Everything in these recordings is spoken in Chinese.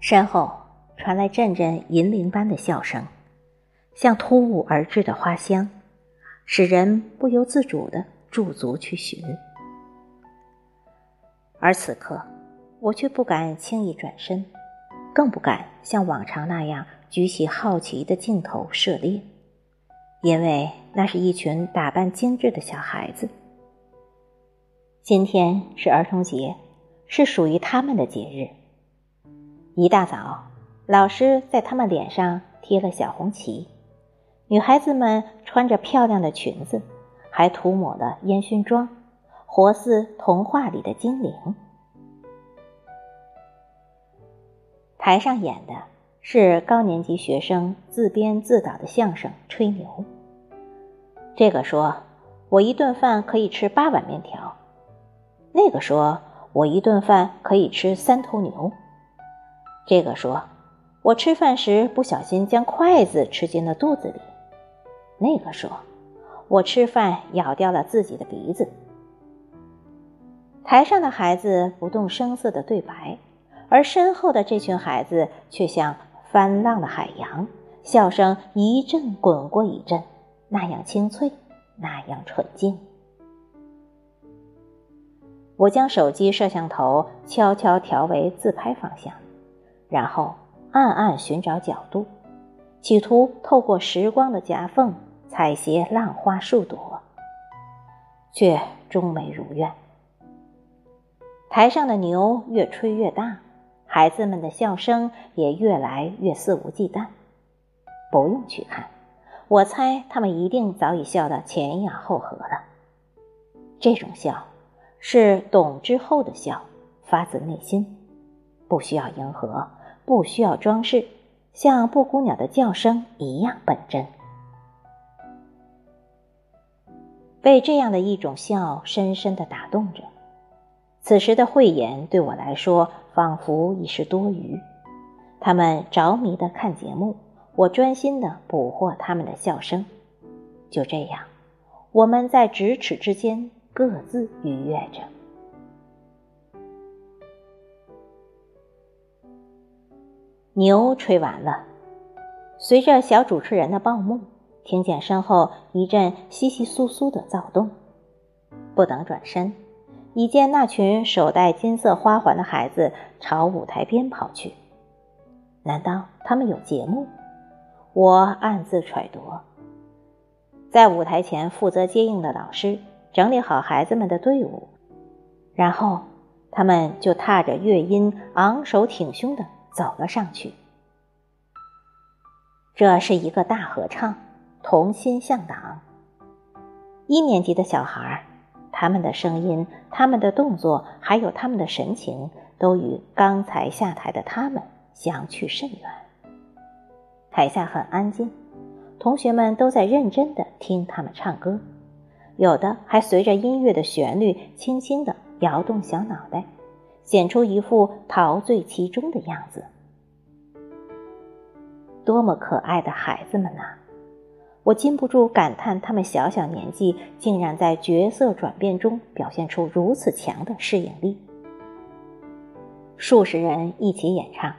身后传来阵阵银铃般的笑声，像突兀而至的花香，使人不由自主的驻足去寻。而此刻，我却不敢轻易转身，更不敢像往常那样举起好奇的镜头涉猎，因为那是一群打扮精致的小孩子。今天是儿童节，是属于他们的节日。一大早，老师在他们脸上贴了小红旗，女孩子们穿着漂亮的裙子，还涂抹了烟熏妆，活似童话里的精灵。台上演的是高年级学生自编自导的相声《吹牛》。这个说：“我一顿饭可以吃八碗面条。”那个说：“我一顿饭可以吃三头牛。”这个说：“我吃饭时不小心将筷子吃进了肚子里。”那个说：“我吃饭咬掉了自己的鼻子。”台上的孩子不动声色的对白，而身后的这群孩子却像翻浪的海洋，笑声一阵滚过一阵，那样清脆，那样纯净。我将手机摄像头悄悄调为自拍方向，然后暗暗寻找角度，企图透过时光的夹缝采撷浪花数朵，却终没如愿。台上的牛越吹越大，孩子们的笑声也越来越肆无忌惮。不用去看，我猜他们一定早已笑得前仰后合了。这种笑。是懂之后的笑，发自内心，不需要迎合，不需要装饰，像布谷鸟的叫声一样本真。被这样的一种笑深深的打动着，此时的慧眼对我来说仿佛已是多余。他们着迷的看节目，我专心的捕获他们的笑声。就这样，我们在咫尺之间。各自愉悦着。牛吹完了，随着小主持人的报幕，听见身后一阵窸窸窣窣的躁动。不等转身，已见那群手戴金色花环的孩子朝舞台边跑去。难道他们有节目？我暗自揣度。在舞台前负责接应的老师。整理好孩子们的队伍，然后他们就踏着乐音，昂首挺胸的走了上去。这是一个大合唱，同心向党。一年级的小孩，他们的声音、他们的动作，还有他们的神情，都与刚才下台的他们相去甚远。台下很安静，同学们都在认真的听他们唱歌。有的还随着音乐的旋律，轻轻地摇动小脑袋，显出一副陶醉其中的样子。多么可爱的孩子们呐！我禁不住感叹，他们小小年纪竟然在角色转变中表现出如此强的适应力。数十人一起演唱，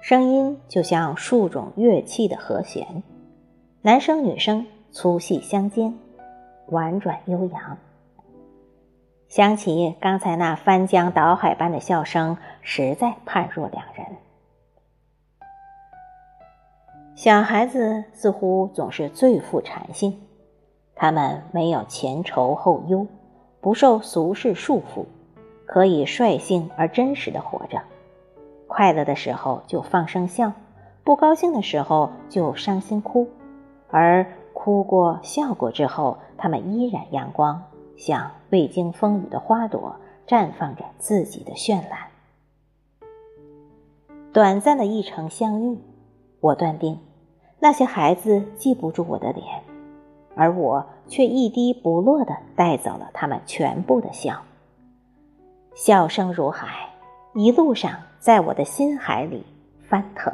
声音就像数种乐器的和弦，男生女生粗细相间。婉转悠扬，想起刚才那翻江倒海般的笑声，实在判若两人。小孩子似乎总是最富禅性，他们没有前愁后忧，不受俗世束缚，可以率性而真实的活着。快乐的时候就放声笑，不高兴的时候就伤心哭，而。哭过、笑过之后，他们依然阳光，像未经风雨的花朵，绽放着自己的绚烂。短暂的一程相遇，我断定，那些孩子记不住我的脸，而我却一滴不落的带走了他们全部的笑。笑声如海，一路上在我的心海里翻腾。